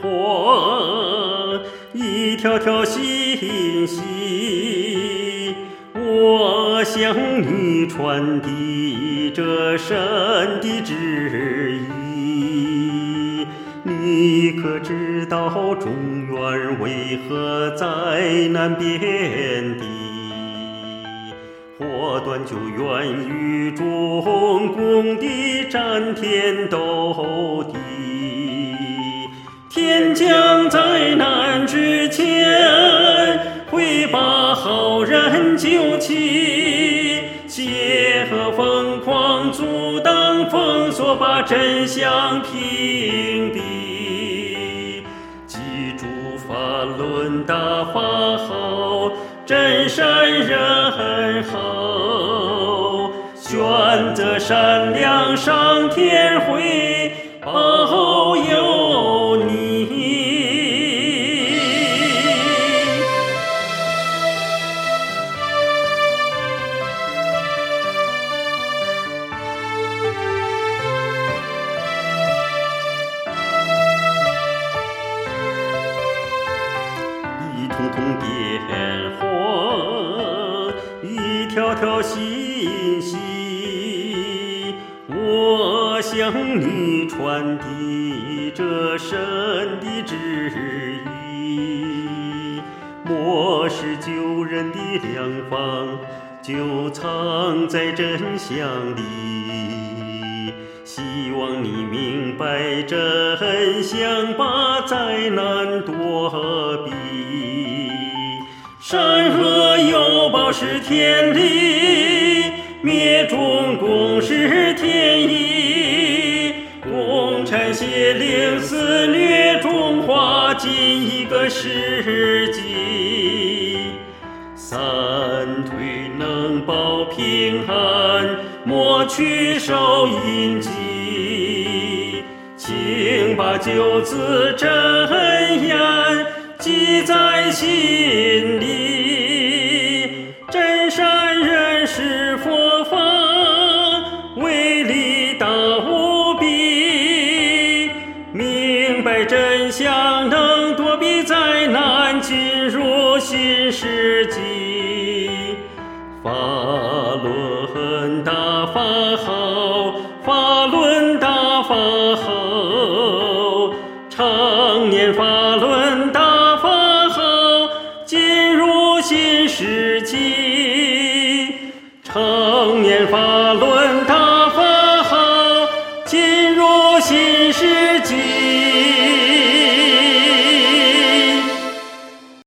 火，一条条信息，我向你传递这神的旨意。你可知道中原为何灾难遍地？祸端就源于中共的战天斗地。天降灾难之前会把好人救起，邪恶疯狂阻挡封锁，把真相屏蔽。记住法轮大法好，真善人好，选择善良，上天会通通点火，一条条信息，我向你传递着神的旨意。末世救人的良方，就藏在真相里。希望你明白真相，把灾难躲避。善恶有报是天理，灭中共是天意。共产邪灵肆虐中华近一个世纪。三推能保平安，莫去受印记。请把九字真言记在心里。真善人是佛法，威力大无比。明白真相，能躲避灾难，进入新世纪。法轮大法好，法轮大法好，常年法轮大常年法轮大法好，进入新世纪。